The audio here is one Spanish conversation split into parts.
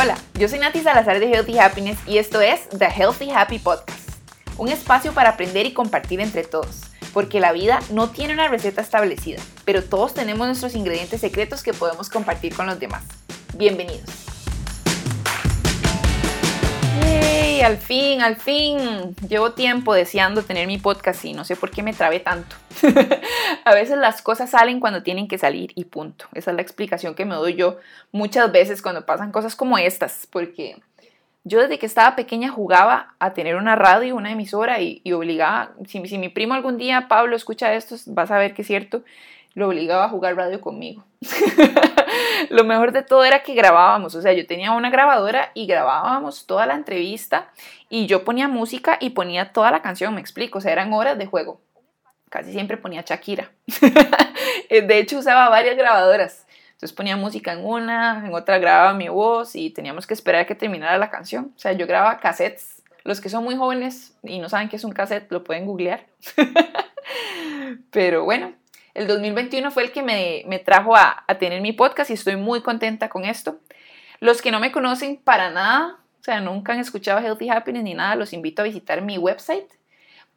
Hola, yo soy Nati Salazar de Healthy Happiness y esto es The Healthy Happy Podcast, un espacio para aprender y compartir entre todos, porque la vida no tiene una receta establecida, pero todos tenemos nuestros ingredientes secretos que podemos compartir con los demás. Bienvenidos. ¡Yay! Al fin, al fin. Llevo tiempo deseando tener mi podcast y no sé por qué me trabé tanto. a veces las cosas salen cuando tienen que salir y punto. Esa es la explicación que me doy yo muchas veces cuando pasan cosas como estas, porque yo desde que estaba pequeña jugaba a tener una radio, una emisora y, obligaba, si, si mi primo algún día, Pablo, escucha esto, vas a ver que es cierto, lo obligaba a jugar radio conmigo. lo mejor de todo era que grabábamos, o sea, yo tenía una grabadora y grabábamos toda la entrevista y yo ponía música y ponía toda la canción, me explico, o sea, eran horas de juego. Casi siempre ponía Shakira. de hecho, usaba varias grabadoras. Entonces ponía música en una, en otra grababa mi voz y teníamos que esperar a que terminara la canción. O sea, yo grababa cassettes. Los que son muy jóvenes y no saben qué es un cassette, lo pueden googlear. Pero bueno, el 2021 fue el que me, trajo a, tener mi podcast y estoy muy contenta con esto. Los que no me conocen para nada, o sea, nunca han escuchado Healthy Happiness ni nada, los invito a visitar mi website.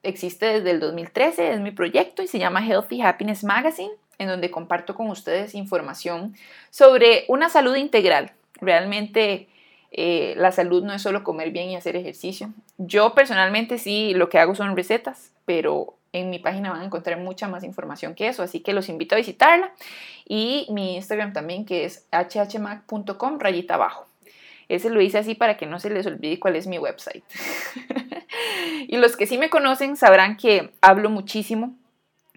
Existe desde el 2013, es mi proyecto y se llama Healthy Happiness Magazine, en donde comparto con ustedes información sobre una salud integral. Realmente eh, la salud no es solo comer bien y hacer ejercicio. Yo personalmente sí, lo que hago son recetas, pero en mi página van a encontrar mucha más información que eso, así que los invito a visitarla. Y mi Instagram también, que es hhmac.com, rayita abajo. Ese lo hice así para que no se les olvide cuál es mi website. y los que sí me conocen sabrán que hablo muchísimo.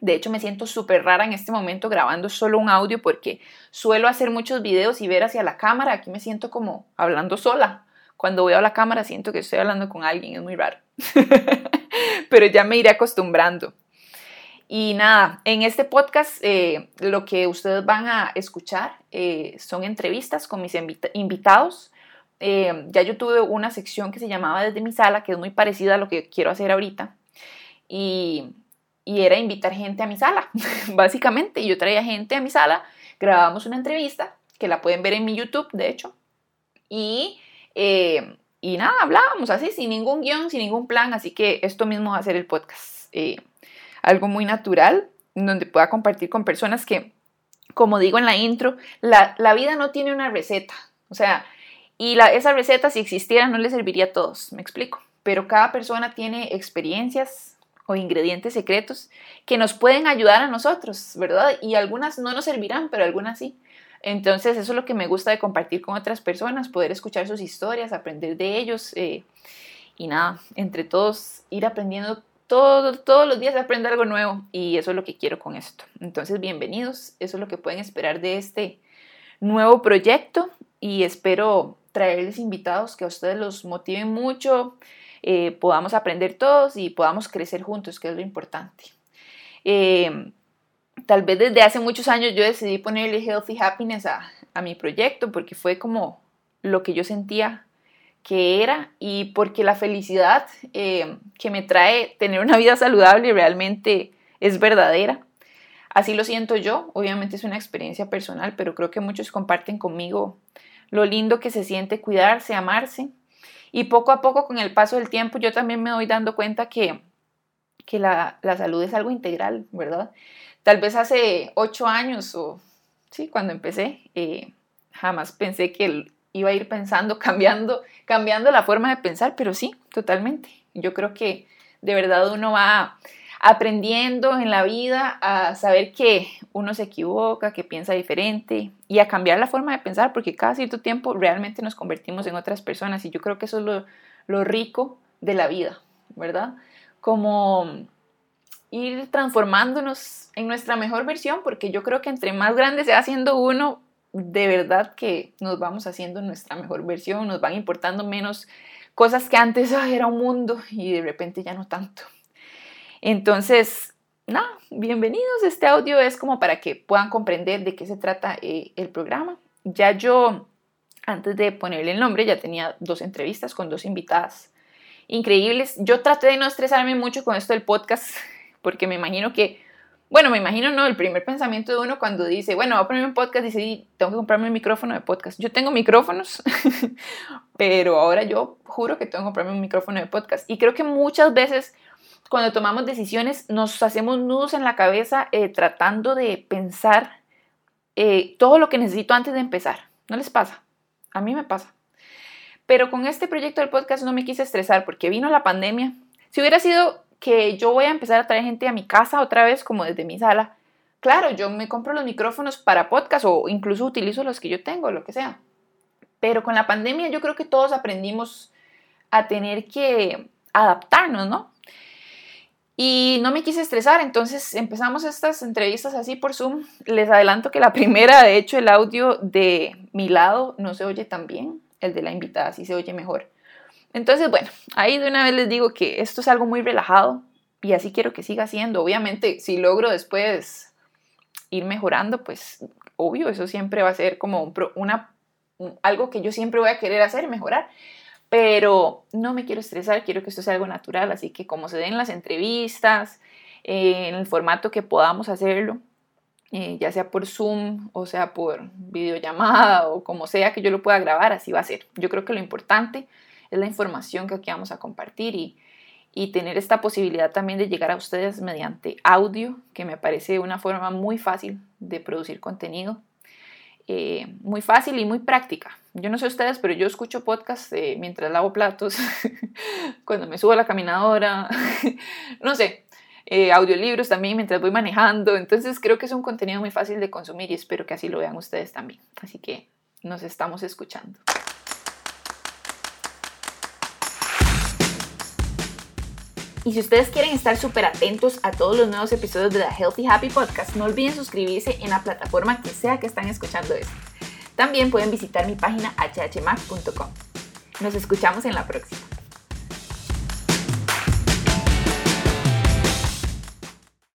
De hecho, me siento súper rara en este momento grabando solo un audio porque suelo hacer muchos videos y ver hacia la cámara. Aquí me siento como hablando sola. Cuando veo a la cámara siento que estoy hablando con alguien, es muy raro. pero ya me iré acostumbrando. Y nada, en este podcast eh, lo que ustedes van a escuchar eh, son entrevistas con mis invitados. Eh, ya yo tuve una sección que se llamaba Desde mi sala, que es muy parecida a lo que quiero hacer ahorita. Y, y era invitar gente a mi sala, básicamente. Yo traía gente a mi sala, grabamos una entrevista, que la pueden ver en mi YouTube, de hecho. Y y nada, hablábamos así, sin ningún guion, sin ningún plan, así que esto mismo va a ser el podcast. Eh, algo muy natural, donde pueda compartir con personas que, como digo en la intro, la, vida no tiene una receta. O sea, y esa receta, si existiera, no le serviría a todos, me explico. Pero cada persona tiene experiencias o ingredientes secretos que nos pueden ayudar a nosotros, ¿verdad? Y algunas no nos servirán, pero algunas sí. Entonces, eso es lo que me gusta de compartir con otras personas, poder escuchar sus historias, aprender de ellos eh, y nada, entre todos ir aprendiendo todo, todos los días aprender algo nuevo y eso es lo que quiero con esto. Entonces, bienvenidos, eso es lo que pueden esperar de este nuevo proyecto y espero traerles invitados que a ustedes los motiven mucho, eh, podamos aprender todos y podamos crecer juntos, que es lo importante. Eh, tal vez desde hace muchos años yo decidí ponerle Healthy Happiness a, mi proyecto porque fue como lo que yo sentía que era y porque la felicidad eh, que me trae tener una vida saludable realmente es verdadera. Así lo siento yo, obviamente es una experiencia personal, pero creo que muchos comparten conmigo lo lindo que se siente cuidarse, amarse. Y poco a poco, con el paso del tiempo, yo también me doy dando cuenta que, que la, la salud es algo integral, ¿verdad? Tal vez hace ocho años o sí, cuando empecé, eh, jamás pensé que iba a ir pensando, cambiando, cambiando la forma de pensar, pero sí, totalmente. Yo creo que de verdad uno va aprendiendo en la vida a saber que uno se equivoca, que piensa diferente y a cambiar la forma de pensar, porque cada cierto tiempo realmente nos convertimos en otras personas y yo creo que eso es lo, lo rico de la vida, ¿verdad? Como ir transformándonos en nuestra mejor versión, porque yo creo que entre más grande se va haciendo uno, de verdad que nos vamos haciendo nuestra mejor versión, nos van importando menos cosas que antes era un mundo y de repente ya no tanto. Entonces, nada, bienvenidos. Este audio es como para que puedan comprender de qué se trata eh, el programa. Ya yo, antes de ponerle el nombre, ya tenía dos entrevistas con dos invitadas increíbles. Yo traté de no estresarme mucho con esto del podcast porque me imagino que bueno, me imagino, ¿no? El primer pensamiento de uno cuando dice, bueno, voy a poner un podcast, dice, tengo que comprarme un micrófono de podcast. Yo tengo micrófonos, pero ahora yo juro que tengo que comprarme un micrófono de podcast. Y creo que muchas veces cuando tomamos decisiones nos hacemos nudos en la cabeza eh, tratando de pensar eh, todo lo que necesito antes de empezar. ¿No les pasa? A mí me pasa. Pero con este proyecto del podcast no me quise estresar porque vino la pandemia. Si hubiera sido que yo voy a empezar a traer gente a mi casa otra vez, como desde mi sala. Claro, yo me compro los micrófonos para podcast o incluso utilizo los que yo tengo, lo que sea. Pero con la pandemia yo creo que todos aprendimos a tener que adaptarnos, ¿no? Y no me quise estresar, entonces empezamos estas entrevistas así por Zoom. Les adelanto que la primera, de hecho, el audio de mi lado no se oye tan bien, el de la invitada sí se oye mejor. Entonces, bueno, ahí de una vez les digo que esto es algo muy relajado y así quiero que siga siendo. Obviamente, si logro después ir mejorando, pues obvio, eso siempre va a ser como una, algo que yo siempre voy a querer hacer, mejorar. Pero no me quiero estresar, quiero que esto sea algo natural, así que como se den las entrevistas, eh, en el formato que podamos hacerlo, eh, ya sea por Zoom o sea por videollamada o como sea que yo lo pueda grabar, así va a ser. Yo creo que lo importante es la información que aquí vamos a compartir y, tener esta posibilidad también de llegar a ustedes mediante audio, que me parece una forma muy fácil de producir contenido, eh, muy fácil y muy práctica. Yo no sé ustedes, pero yo escucho podcasts eh, mientras lavo platos, cuando me subo a la caminadora, no sé, eh, audiolibros también mientras voy manejando. Entonces creo que es un contenido muy fácil de consumir y espero que así lo vean ustedes también. Así que nos estamos escuchando. Y si ustedes quieren estar súper atentos a todos los nuevos episodios de la Healthy Happy Podcast, no olviden suscribirse en la plataforma que sea que están escuchando esto. También pueden visitar mi página hhmac.com. Nos escuchamos en la próxima.